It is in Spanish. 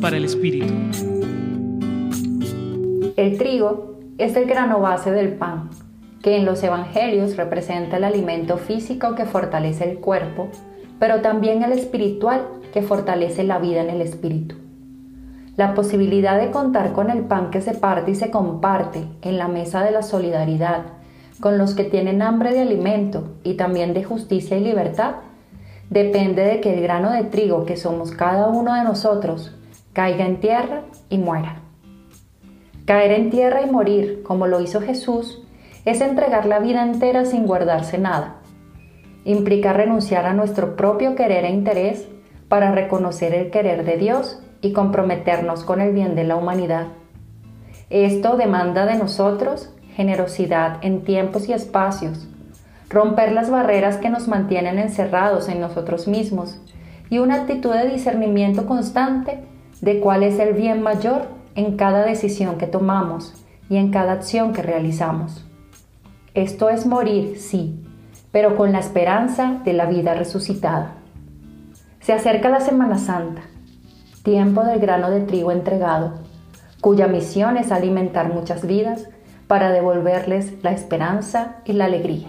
Para el Espíritu. El trigo es el grano base del pan, que en los evangelios representa el alimento físico que fortalece el cuerpo, pero también el espiritual que fortalece la vida en el espíritu. La posibilidad de contar con el pan que se parte y se comparte en la mesa de la solidaridad con los que tienen hambre de alimento y también de justicia y libertad depende de que el grano de trigo que somos cada uno de nosotros caiga en tierra y muera. Caer en tierra y morir, como lo hizo Jesús, es entregar la vida entera sin guardarse nada. Implica renunciar a nuestro propio querer e interés para reconocer el querer de Dios y comprometernos con el bien de la humanidad. Esto demanda de nosotros generosidad en tiempos y espacios, romper las barreras que nos mantienen encerrados en nosotros mismos y una actitud de discernimiento constante de cuál es el bien mayor en cada decisión que tomamos y en cada acción que realizamos. Esto es morir, sí, pero con la esperanza de la vida resucitada. Se acerca la Semana Santa, tiempo del grano de trigo entregado, cuya misión es alimentar muchas vidas para devolverles la esperanza y la alegría.